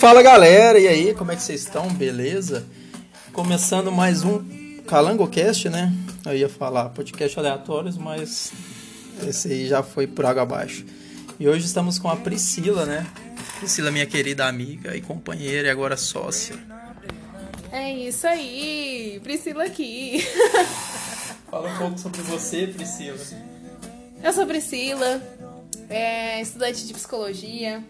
Fala galera, e aí, como é que vocês estão? Beleza? Começando mais um CalangoCast, né? Eu ia falar podcast aleatórios, mas esse aí já foi por água abaixo. E hoje estamos com a Priscila, né? Priscila, minha querida amiga e companheira e agora sócia. É isso aí, Priscila aqui. Fala um pouco sobre você, Priscila. Eu sou Priscila, é, estudante de psicologia,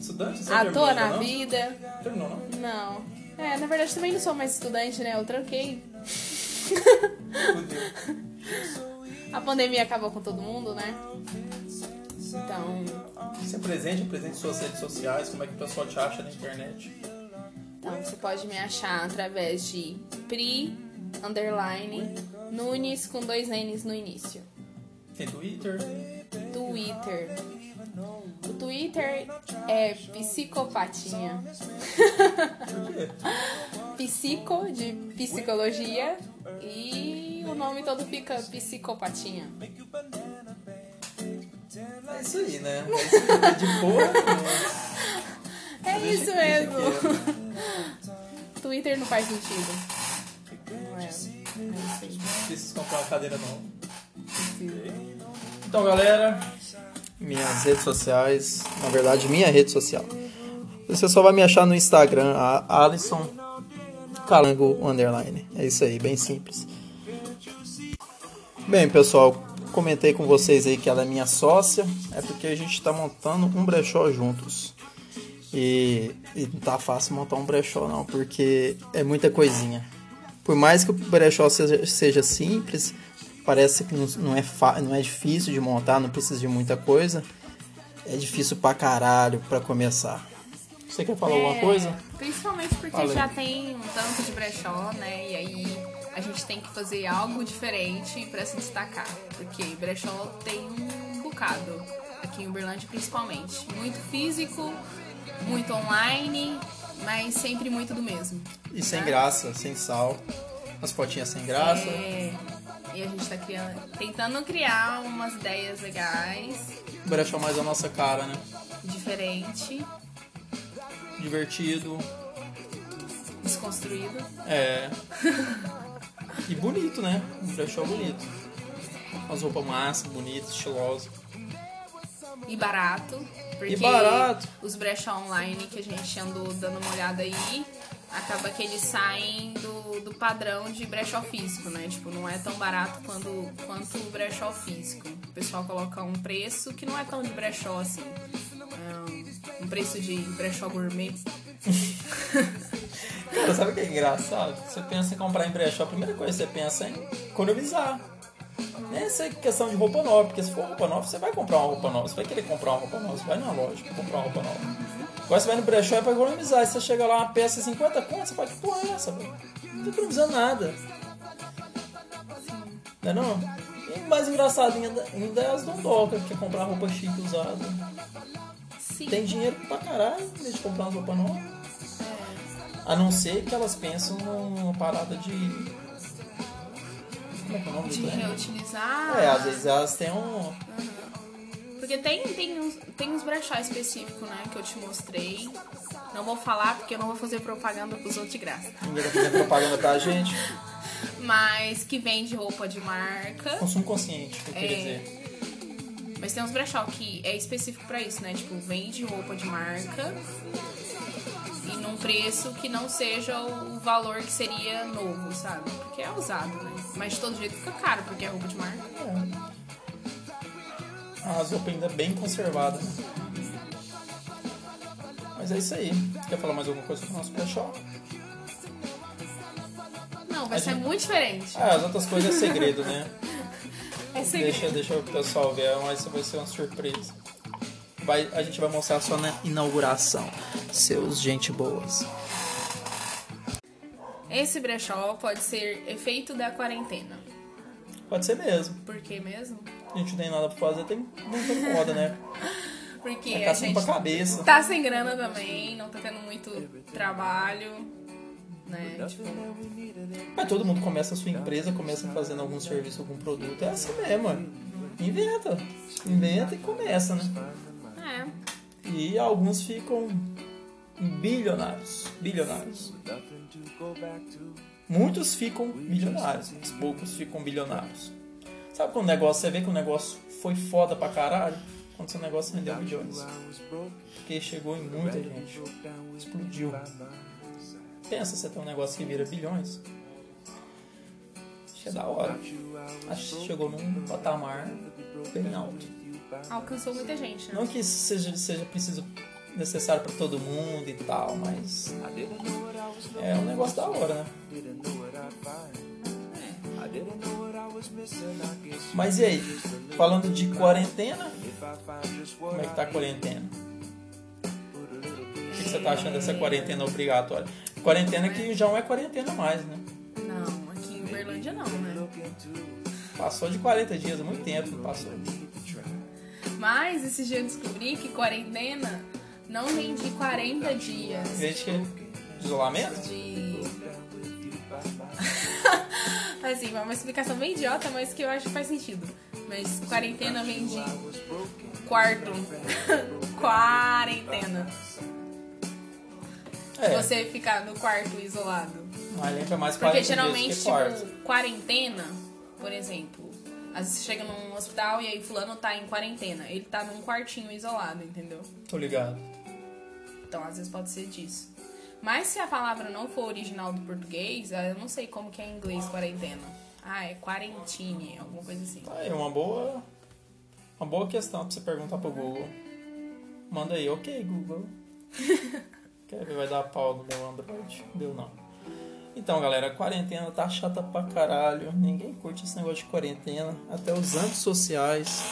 Estudante? Você à terminou na não? vida. Terminou, não? Não. É, na verdade também não sou mais estudante, né? Eu tranquei. A pandemia acabou com todo mundo, né? Então, Você é presente, presente em suas redes sociais, como é que o pessoal te acha na internet? então você pode me achar através de Pri underline Nunes com dois N's no início. Tem Twitter? Twitter. Twitter é psicopatinha. Psico de psicologia e o nome todo fica psicopatinha. É isso aí, né? É isso aí, de boa. É isso mesmo. Twitter não faz sentido. Não é. Comprar uma cadeira nova. Então, galera, minhas redes sociais, na verdade, minha rede social. Você só vai me achar no Instagram, a Alisson Calango Underline. É isso aí, bem simples. Bem, pessoal, comentei com vocês aí que ela é minha sócia, é porque a gente está montando um brechó juntos. E, e não tá fácil montar um brechó não, porque é muita coisinha. Por mais que o brechó seja, seja simples, parece que não, é não é difícil de montar, não precisa de muita coisa. É difícil pra caralho pra começar. Você quer falar alguma É, coisa? Principalmente porque Fala aí. já tem um tanto de brechó, né? E aí a gente tem que fazer algo diferente pra se destacar. Porque brechó tem um bocado, aqui em Uberlândia principalmente. Muito físico, muito online, mas sempre muito do mesmo. E sem né? graça, sem sal. As fotinhas sem graça. É, e a gente tá criando, tentando criar umas ideias legais, O brechó mais a nossa cara, né? diferente, Divertido. desconstruído. É. E bonito, né? Um brechó bonito. As roupas massa, bonitas, estilosas. E barato. Porque E barato. os brechó online que a gente andou dando uma olhada aí, acaba que eles saem do, do padrão de brechó físico, né? Tipo, não é tão barato quando, quanto o brechó físico. O pessoal coloca um preço que não é tão de brechó assim. É um, preço de brechó gourmet. Cara, sabe o que é engraçado? Você pensa em comprar em brechó, a primeira coisa que você pensa é em economizar. Essa é questão de roupa nova, porque se for roupa nova, você vai comprar uma roupa nova. Você vai querer comprar uma roupa nova, você vai na loja pra comprar uma roupa nova. Agora você vai no brechó é pra economizar. E você chega lá, uma peça 50 conto, você fala, que porra é essa, velho? Não tô economizando nada. Não é não? E mais engraçado ainda, ainda é as dondocas, que quer comprar roupa chique usada. Sim. Tem dinheiro pra caralho em vez de comprar uma roupa nova. A não ser que elas pensam numa parada de. Como é que é o nome do De trem? reutilizar. É, às vezes elas têm um. Porque tem, tem, uns, tem uns brechó específicos, né, que eu te mostrei. Não vou falar porque eu não vou fazer propaganda pros outros de graça. Ninguém tá fazendo propaganda pra gente. Mas que vende roupa de marca. Consumo consciente, que eu queria É. dizer. Mas tem uns brechó que é específico pra isso, né? Tipo, vende roupa de marca e num preço que não seja o valor que seria novo, sabe? Porque é usado, né? Mas de todo jeito fica caro porque é roupa de marca. É. As roupas ainda bem conservadas. né? Mas é isso aí. Quer falar mais alguma coisa sobre o nosso brechó? Não, vai A ser gente- muito diferente. Ah, as outras coisas é segredo, né? É segredo. Deixa, deixa o pessoal ver, mas vai ser uma surpresa. Vai, a gente vai mostrar só na inauguração. Seus gente boas. Esse brechó pode ser efeito da quarentena. Pode ser mesmo. Por quê mesmo? A gente não tem nada pra fazer, tem muita moda, né? Porque É a gente pra cabeça. tá sem grana também, não tá tendo muito trabalho, né? Tipo, Mas todo mundo começa a sua empresa, começa fazendo algum serviço, algum produto. É assim mesmo, mano. Inventa. Inventa e começa, né? é. E alguns ficam bilionários. Bilionários. Muitos ficam milionários, mas poucos ficam bilionários. Sabe quando o negócio, você vê que o negócio foi foda pra caralho? Quando seu negócio rendeu bilhões. Porque chegou em muita gente. Explodiu. Pensa você tem um negócio que vira bilhões. Acho que é da hora. Acho que chegou num patamar bem alto. Alcançou muita gente, né? Não que isso seja, seja preciso necessário para todo mundo e tal, mas é um negócio da hora, né? Mas e aí, falando de quarentena, como é que tá a quarentena? O que você tá achando dessa quarentena obrigatória? Quarentena que já não é quarentena mais, né? Não, aqui em Uberlândia não, né? Passou de 40 dias, muito tempo passou. Mas esses dias eu descobri que quarentena não vem de 40 dias. Gente que isolamento? De. Assim, é uma explicação bem idiota, mas que eu acho que faz sentido. Mas quarentena vem de quarto. quarentena. É, Você ficar no quarto isolado. mas lembra mais 40 Porque geralmente, que quarto. tipo, quarentena, por exemplo, às vezes você chega num hospital e aí fulano tá em quarentena. Ele tá num quartinho isolado, entendeu? Tô ligado. Então, às vezes pode ser disso. Mas se a palavra não for original do português, eu não sei como que é em inglês quarentena. Ah, é quarentine, alguma coisa assim. Tá aí, uma boa. Uma boa questão pra você perguntar pro Google. Manda aí, ok, Google. Quer ver, vai dar pau no meu Android? Deu não. Então, galera, a quarentena tá chata pra caralho. Ninguém curte esse negócio de quarentena. Até os antissociais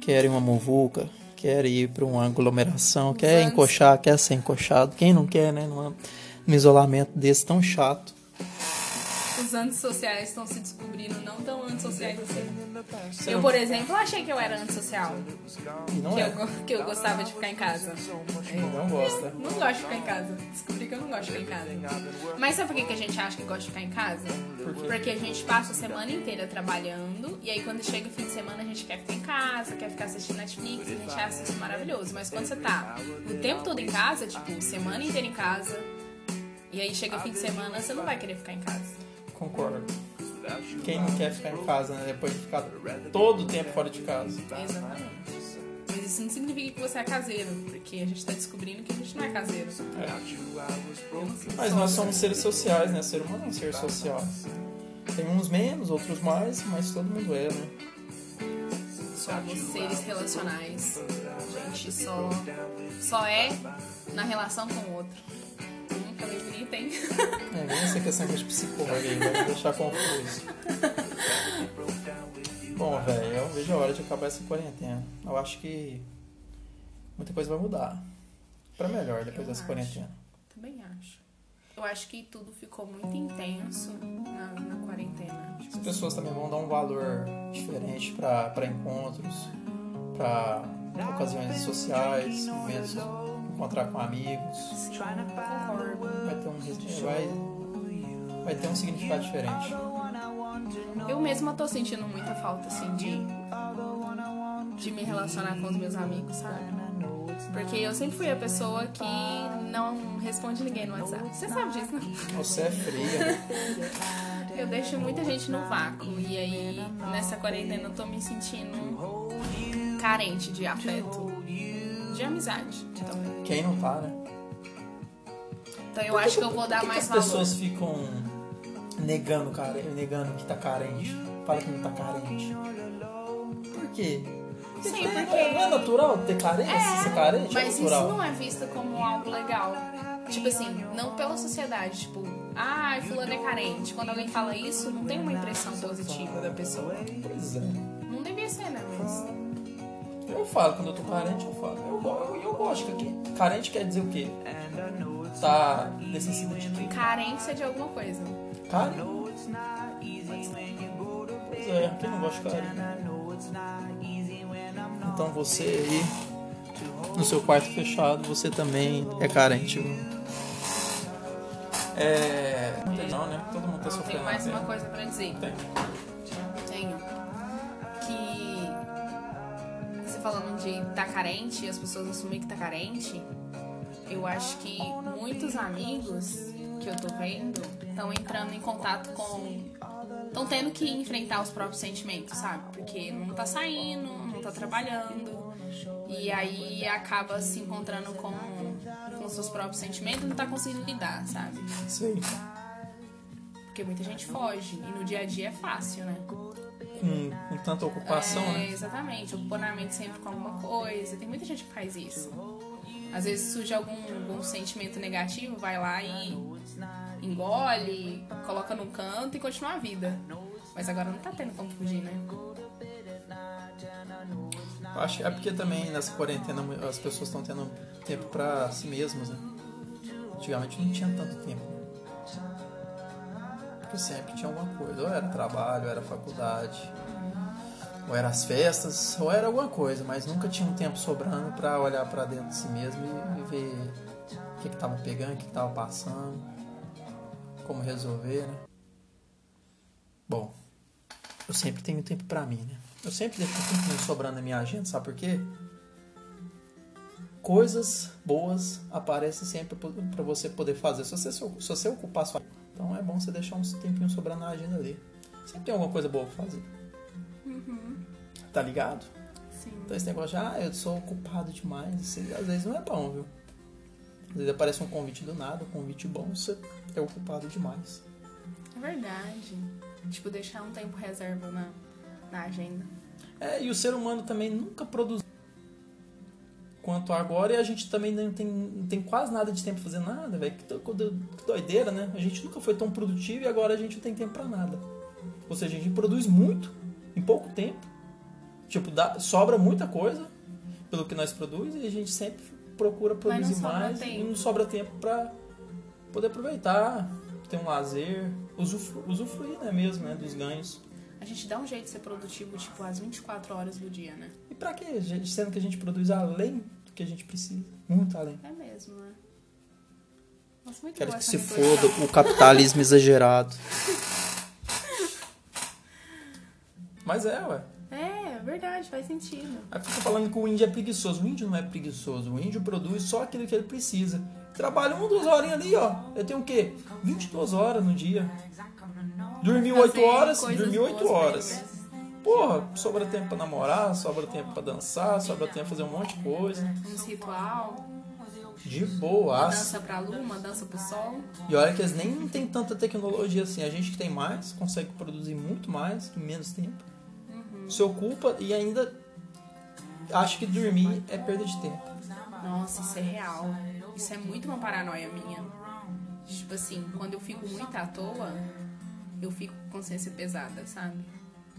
querem uma muvuca, querem ir pra uma aglomeração, quer encoxar, quer ser encoxado. Quem não quer, né? Numa, num isolamento desse tão chato. Os antissociais estão se descobrindo não tão antissociais assim. Eu, por exemplo, achei que eu era antissocial. E não Que é. eu, que eu gostava de ficar em casa. Não gosta. Não gosto de ficar em casa. Descobri que eu não gosto de ficar em casa. Mas sabe por que que a gente acha que gosta de ficar em casa? Por? Porque a gente passa a semana inteira trabalhando e aí quando chega o fim de semana a gente quer ficar em casa, quer ficar assistindo Netflix, a gente acha isso maravilhoso. Mas quando você tá o tempo todo em casa, tipo, semana inteira em casa, e aí chega o fim de semana, você não vai querer ficar em casa. Concordo. Quem não quer ficar em casa, né? Depois de ficar todo o tempo fora de casa. Exatamente. Mas isso não significa que você é caseiro, porque a gente tá descobrindo que a gente não é caseiro. Sou Mas nós somos seres sociais, né? Ser humano é um ser social. Tem uns menos, outros mais, mas todo mundo é, né? Somos seres relacionais. A gente só, só é na relação com o outro. Falei bonita, hein? É, vem essa questão de psicólogo aí, vai me deixar confuso. Bom, velho, eu vejo a hora de acabar essa quarentena. Eu acho que muita coisa vai mudar. Pra melhor depois Eu dessa acho. quarentena. Também acho. Eu acho que tudo ficou muito intenso na, na quarentena. As pessoas também vão dar um valor diferente pra pra encontros, pra ocasiões sociais, momentos encontrar com amigos. Vai ter um, vai, vai ter um significado diferente. Eu mesma tô sentindo muita falta, assim, de, de me relacionar com os meus amigos, sabe? Porque eu sempre fui a pessoa que não responde ninguém no WhatsApp. Você sabe disso, né? Você é fria? Eu deixo muita gente no vácuo. E aí, nessa quarentena, eu tô me sentindo carente de afeto, de amizade. Então, Quem não tá, né? então eu acho que eu vou dar que mais as valor. pessoas ficam negando, cara, negando que tá carente? Fala que não tá carente. Por quê? Sim, Não é- porque- Não é natural ter carência? ser carente Mas é isso não é visto como algo legal. Tipo assim, não pela sociedade. Tipo, ah, fulano é carente. Quando alguém fala isso, não tem uma impressão positiva da pessoa. Pois é. Não devia ser, né? Mas Eu falo, quando eu tô carente, eu falo. Eu, eu, eu gosto que carente quer dizer o quê? Tá necessita de quê? carência de alguma coisa. Carinho. Pois é, quem não gosta de carinho? Então você aí, no seu quarto fechado, você também é carente. É. Não, né? Todo mundo tá Eu sofrendo. tenho mais uma coisa pra dizer. Tem. Falando de tá carente, as pessoas assumem que tá carente. Eu acho que muitos amigos que eu tô vendo estão entrando em contato com. estão tendo que enfrentar os próprios sentimentos, sabe? Porque não tá saindo, não tá trabalhando. E aí acaba se encontrando com, com seus próprios sentimentos e não tá conseguindo lidar, sabe? Sim. Porque muita gente foge. E no dia a dia é fácil, né? Com, com tanta ocupação, é, né? Exatamente, ocupando a mente sempre com alguma coisa. Tem muita gente que faz isso. Às vezes surge algum, algum sentimento negativo, vai lá e engole, coloca no canto e continua a vida. Mas agora não tá tendo como fugir, né? Eu Acho que é porque também nessa quarentena as pessoas estão tendo tempo pra si mesmas, né? Antigamente não tinha tanto tempo. Porque sempre tinha alguma coisa. Ou era trabalho, ou era faculdade, ou era as festas, ou era alguma coisa, mas nunca tinha um tempo sobrando pra olhar pra dentro de si mesmo e, e ver o que, que tava pegando, o que, que tava passando, como resolver, né? Bom, eu sempre tenho tempo pra mim, né? Eu sempre deixo um tempinho sobrando na minha agenda, sabe por quê? Coisas boas aparecem sempre pra você poder fazer, se você, se você ocupar sua Então é bom você deixar um tempinho sobrando na agenda ali. Sempre tem alguma coisa boa pra fazer. Tá ligado? Sim. Então esse negócio de, ah, eu sou ocupado demais, isso às vezes não é bom, viu? Às vezes aparece um convite do nada, um convite bom, você é ocupado demais. É verdade. Tipo, deixar um tempo reserva na, na agenda. É, e o ser humano também nunca produz quanto agora e a gente também não tem, não tem quase nada de tempo pra fazer nada, velho. Que, que doideira, né? A gente nunca foi tão produtivo e agora a gente não tem tempo pra nada. Ou seja, a gente produz muito em pouco tempo. Tipo, dá, sobra muita coisa pelo que nós produzimos e a gente sempre procura produzir mais e tempo. não sobra tempo pra poder aproveitar, ter um lazer, usufru, usufruir, né, mesmo, né, dos ganhos. A gente dá um jeito de ser produtivo, tipo, às 24 horas do dia, né? E pra quê? Sendo que a gente produz além do que a gente precisa. Muito além. É mesmo, né? Nossa, muito Quero que se foda o capitalismo exagerado. Mas é, ué. É, verdade, faz sentido. Aí fica falando que o índio é preguiçoso. O índio não é preguiçoso. O índio produz só aquilo que ele precisa. Trabalha uma, duas horinhas ali, ó. Eu tenho o quê? 22 horas no dia. Dormiu 8 Fazer horas, dormiu 8 boas pra ele horas. Porra, sobra tempo pra namorar, sobra tempo pra dançar, sobra tempo pra fazer um monte de coisa. Uns ritual, De boas. dança pra lua, dança pro sol. E olha que eles nem tem tanta tecnologia assim. A gente que tem mais, consegue produzir muito mais em menos tempo. Se ocupa e ainda acha que dormir é perda de tempo. Nossa, isso é real. Isso é muito uma paranoia minha. Tipo assim, quando eu fico muito à toa, eu fico com consciência pesada, sabe?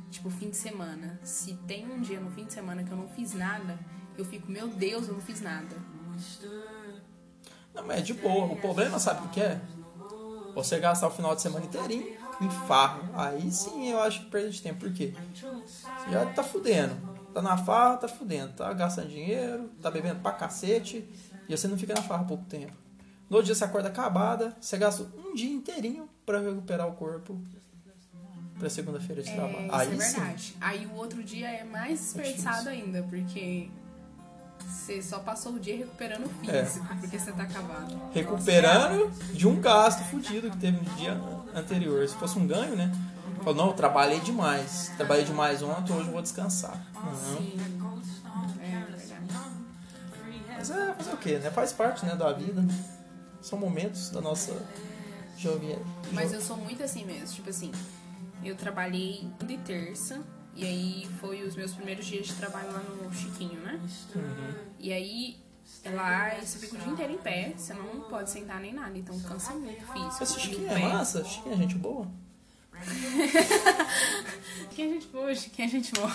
Tipo, fim de semana. Se tem um dia no fim de semana que eu não fiz nada, eu fico, meu Deus, eu não fiz nada. Não, mas é de boa. O problema, sabe o que é? Você gastar o final de semana inteirinho em farra. Aí sim eu acho que perda de tempo. Por quê? Você já tá fudendo. Tá na farra, tá fudendo. Tá gastando dinheiro, tá bebendo pra cacete. E você não fica na farra pouco tempo. No outro dia você acorda acabada, você gasta um dia inteirinho pra recuperar o corpo pra segunda-feira de É, trabalho. isso Aí é sim. verdade. Aí o outro dia é mais desperdiçado ainda, porque você só passou o dia recuperando o É. físico, porque você tá acabado. recuperando de um gasto fudido que teve no dia anterior. Se fosse um ganho, né? Falou, não, eu trabalhei demais. Trabalhei demais ontem, hoje eu vou descansar. Sim. É verdade. Mas é fazer o quê, né? Faz parte né, da vida. São momentos da nossa jovem. Mas eu sou muito assim mesmo, tipo assim, eu trabalhei de terça, e aí foi os meus primeiros dias de trabalho lá no Chiquinho, né? Uhum. E aí lá você fica o dia inteiro em pé, você não pode sentar nem nada, então cansa muito o físico. O Chiquinho pé- é massa? Chiquinho é gente boa? Quem a gente foge, quem a gente boa.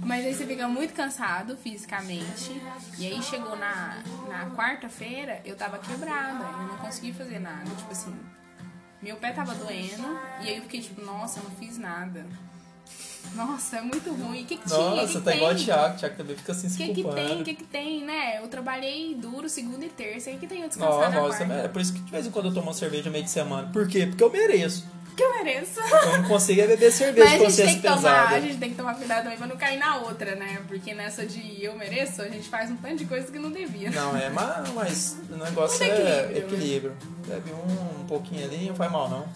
Mas aí você fica muito cansado fisicamente. E aí chegou na, na quarta-feira, eu tava quebrada. Eu não consegui fazer nada. Tipo assim, meu pé tava doendo. E aí eu fiquei tipo, nossa, eu não fiz nada. Nossa, é muito ruim. O que, que tinha? Nossa, que tá que igual o tem? Thiago. O Thiago também fica assim O se que, que tem? O que, que tem, né? Eu trabalhei duro segunda e terça. E que tem eu descansar Nossa, na nossa, quarta. é por isso que de vez em quando eu tomo uma cerveja meio de semana. Por quê? Porque eu mereço. que eu mereço. Eu não consigo é beber cerveja Mas tem consciência que tomar, pesada. a gente tem que tomar cuidado também pra não cair na outra, né? Porque nessa de eu mereço, a gente faz um tanto de coisa que não devia. Não, é, mas, mas o negócio é equilíbrio, equilíbrio. Bebe um, um pouquinho ali, não faz mal não.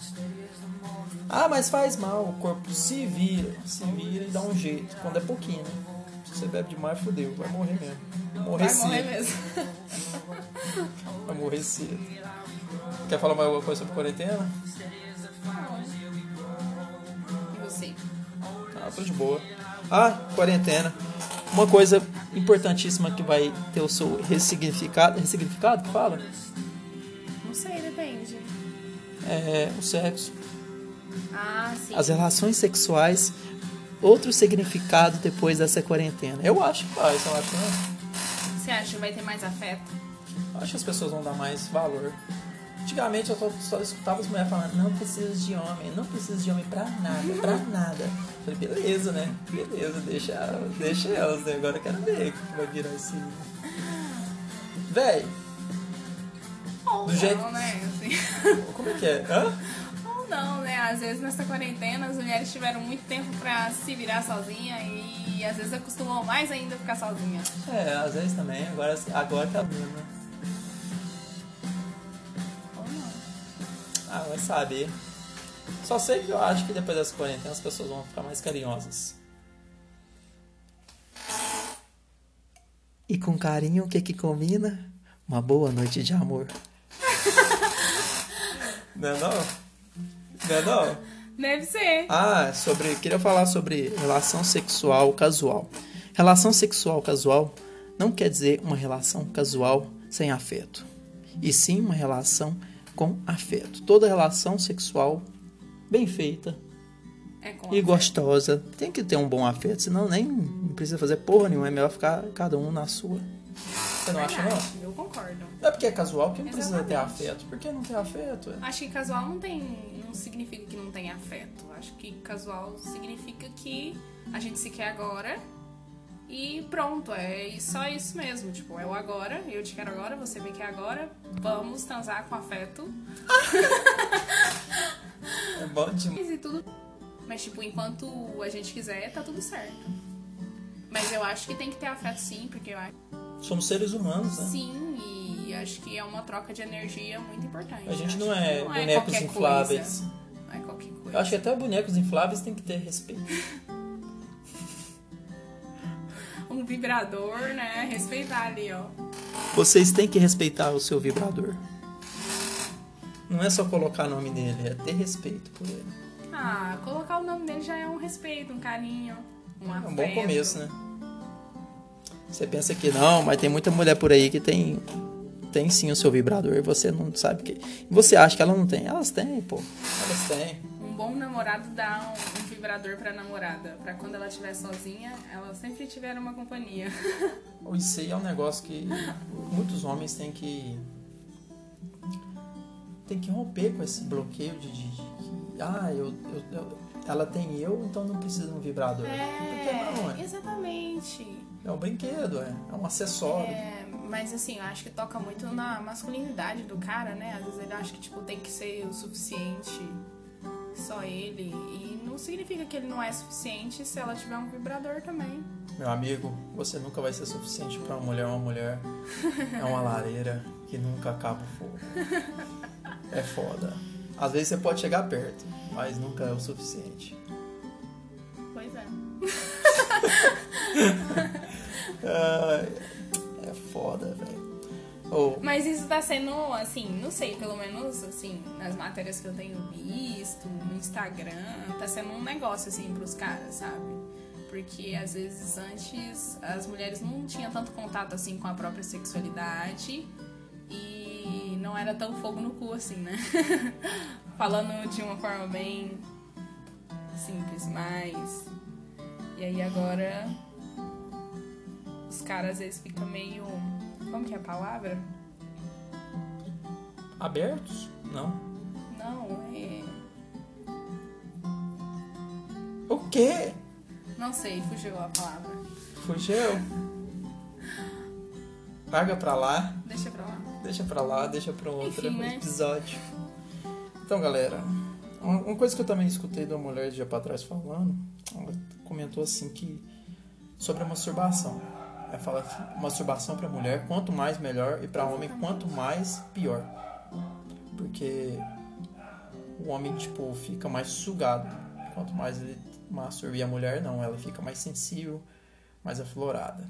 Ah, mas faz mal, o corpo se vira, se vira e dá um jeito. Quando é pouquinho, né? Se você bebe demais, fodeu, vai morrer mesmo. Morrer Vai morrer cedo. mesmo. Vai morrer cedo. Quer falar mais alguma coisa sobre quarentena? E você? Ah, tô de boa. Ah, quarentena. Uma coisa importantíssima que vai ter o seu ressignificado. Ressignificado que fala? Não sei, depende. É o sexo. Ah, sim. As relações sexuais. Outro significado depois dessa quarentena. Eu acho que vai, você não acha que não? Você acha que vai ter mais afeto? Acho que as pessoas vão dar mais valor. Antigamente eu só, só escutava as mulheres falando, não preciso de homem, não preciso de homem pra nada, pra nada. Eu falei, beleza, né? Beleza, deixa, deixa elas, né? Agora eu quero ver o que vai virar esse. Véi, Ou Do não, jeito- né? Assim. como é que é? Hã? Ou não, né? Às vezes nessa quarentena as mulheres tiveram muito tempo pra se virar sozinha e às vezes acostumam mais ainda a ficar sozinha. É, às vezes também, agora, agora tá vendo, né? Ou não. Ah, vai saber. Só sei que eu acho que depois dessa quarentena as pessoas vão ficar mais carinhosas. E com carinho, o que que combina? Uma boa noite de amor. não é não? Não é não? Deve ser. Ah, sobre. Queria falar sobre relação sexual casual. Relação sexual casual não quer dizer uma relação casual sem afeto, e sim uma relação com afeto. Toda relação sexual bem feita É e afeto. gostosa tem que ter um bom afeto, senão nem não precisa fazer porra nenhuma, é melhor ficar cada um na sua. Você não acha não? Verdade, Eu concordo. É porque é casual que não precisa ter Exatamente. afeto. Por que não ter afeto? Acho que casual não tem. Não significa que não tem afeto. Acho que casual significa que a gente se quer agora e pronto, é só isso mesmo. Tipo, é o agora, eu te quero agora, você me quer agora, vamos transar com afeto. É bom demais. E tudo. Mas tipo, enquanto a gente quiser, tá tudo certo. Mas eu acho que tem que ter afeto sim, porque eu acho Somos seres humanos, né? sim e acho que é uma troca de energia muito importante. A gente não é que bonecos qualquer infláveis. Coisa. Não é qualquer coisa. Eu acho que até bonecos infláveis tem que ter respeito. um vibrador, né? Respeitar ali, ó. Vocês têm que respeitar o seu vibrador. Não é só colocar o nome nele, é ter respeito por ele. Ah, colocar o nome dele já é um respeito, um carinho, um É afeto. um bom começo, né? Você pensa que não, mas tem muita mulher por aí que tem tem sim o seu vibrador e você não sabe que. Você acha que ela não tem? Elas têm, pô. Elas têm. Um bom namorado dá um, um vibrador pra namorada, pra quando ela estiver sozinha, ela sempre tiver uma companhia. Isso aí é um negócio que muitos homens têm que tem que romper com esse bloqueio de, de- de ah, eu, eu- eu- ela tem eu, então não precisa de um vibrador. Porque não, É, é. exatamente. É um brinquedo, é, é um acessório. É, mas assim, eu acho que toca muito na masculinidade do cara, né? Às vezes ele acha que tipo, tem que ser o suficiente só ele. E não significa que ele não é suficiente se ela tiver um vibrador também. Meu amigo, você nunca vai ser suficiente pra uma mulher. Uma mulher é uma lareira que nunca acaba o fogo. É foda. Às vezes você pode chegar perto, mas nunca é o suficiente. Pois é. Ai, é foda, velho. Ou, Mas isso tá sendo, assim, não sei, pelo menos, assim, nas matérias que eu tenho visto, no Instagram, tá sendo um negócio, assim, pros caras, sabe? Porque, às vezes, antes, as mulheres não tinham tanto contato, assim, com a própria sexualidade e não era tão fogo no cu, assim, né? Falando de uma forma bem simples, mas... E aí, agora, os caras, às vezes, ficam meio... Como que é a palavra? abertos? Não. Não, é. O quê? Não sei, fugiu a palavra. Fugiu? Larga pra lá, Deixa pra lá. Deixa pra lá, deixa pra outro Enfim, né? episódio. Então, galera, Uma coisa que eu também escutei de uma mulher dia pra trás falando, ela comentou assim que sobre a masturbação. Ela fala que masturbação pra mulher, quanto mais melhor, e pra homem, quanto mais pior. Porque o homem, tipo, fica mais sugado. Quanto mais ele masturba. E a mulher não, ela fica mais sensível, mais aflorada.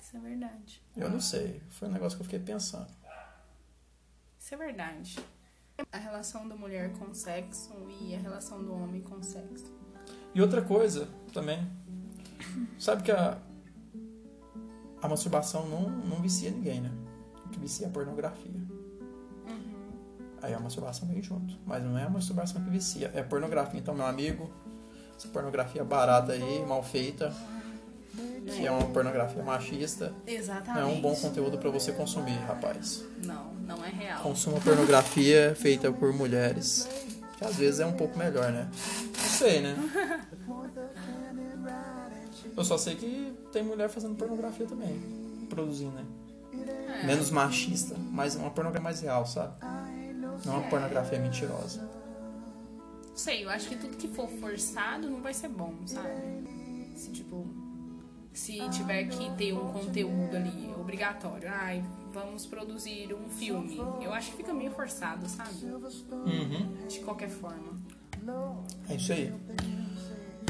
Isso é verdade. Eu não sei, foi um negócio que eu fiquei pensando. Isso é verdade. A relação da mulher com o sexo e a relação do homem com o sexo. E outra coisa também. Sabe que a, a masturbação não, não vicia ninguém, né? O que vicia é a pornografia. Aí a masturbação vem junto. Mas não é a masturbação que vicia, é a pornografia. Então, meu amigo, essa pornografia barata aí, mal feita, que é uma pornografia machista, não Exatamente. é um bom conteúdo pra você consumir, rapaz. Não, não é real. Consuma pornografia feita por mulheres. Que às vezes é um pouco melhor, né? Não sei, né? Eu só sei que tem mulher fazendo pornografia também. Produzindo, né? É. Menos machista, mas uma pornografia mais real, sabe? Não uma pornografia mentirosa. Não sei, eu acho que tudo que for forçado não vai ser bom, sabe? Se, tipo, se tiver que ter um conteúdo ali obrigatório, ai, vamos produzir um filme, eu acho que fica meio forçado, sabe? Uhum. De qualquer forma. É isso aí.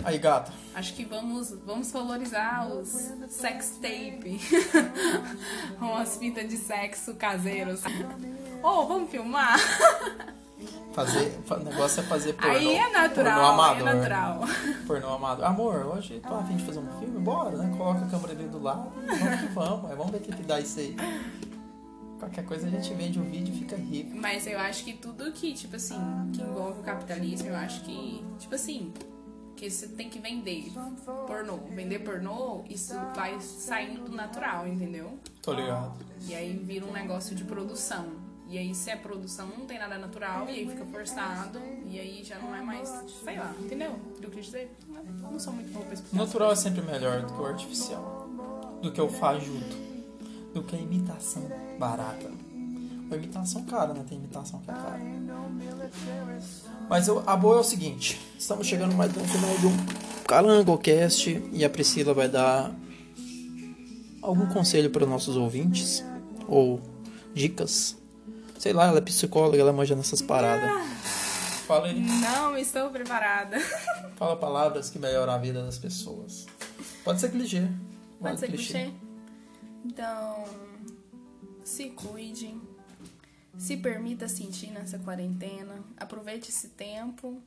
Aí, gata. Acho que vamos, vamos valorizar os sex tape. Umas fitas de sexo caseiros. Ou vamos filmar? Fazer, fa- o negócio é fazer pornô. Aí é pornô natural, amador. é natural. Pornô amador. Amor, hoje tô a fim de fazer um filme? Bora, né? Coloca a câmera ali do lado e vamos que vamos. Aí vamos ver o que que dá isso aí. Qualquer coisa a gente vende o vídeo e fica rico. Mas eu acho que tudo que, tipo assim, que envolve o capitalismo, eu acho que, tipo assim, que você tem que vender pornô. Vender pornô, isso vai saindo do natural, entendeu? Tô ligado. E aí vira um negócio de produção. E aí, se é produção, não tem nada natural, e aí fica forçado, e aí já não é mais, sei lá, entendeu? O que dizer? Eu não sou muito boa pra explicar. natural é sempre melhor do que o artificial. Do que o fajuto. Do que a imitação barata. A imitação cara, né? Tem imitação que é cara. Mas eu- a boa é o seguinte. Estamos chegando mais no final de um CalangoCast. E a Priscila vai dar algum conselho para os nossos ouvintes. Ou dicas. Sei lá, ela é psicóloga, ela manja nessas paradas. Fala aí. Não estou preparada. Fala palavras que melhoram a vida das pessoas. Pode ser clichê. Pode Vale ser clichê? Então, se cuide. Se permita sentir nessa quarentena. Aproveite esse tempo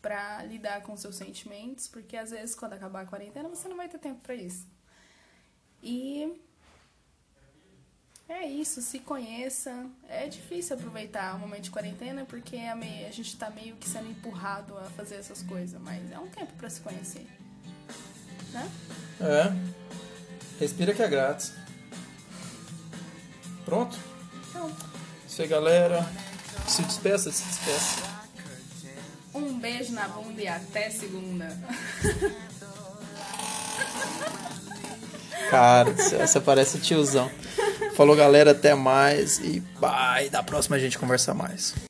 pra lidar com seus sentimentos, porque às vezes quando acabar a quarentena você não vai ter tempo pra isso. E é isso, se conheça. É difícil aproveitar o momento de quarentena porque é meio- a gente tá meio que sendo empurrado a fazer essas coisas, mas é um tempo pra se conhecer. Né? É. Respira que é grátis. Pronto? Então, Isso aí, galera. Se despeça, se despeça. Um beijo na bunda e até segunda. Cara, essa parece tiozão. Falou, galera. Até mais. E bye. Da próxima a gente conversa mais.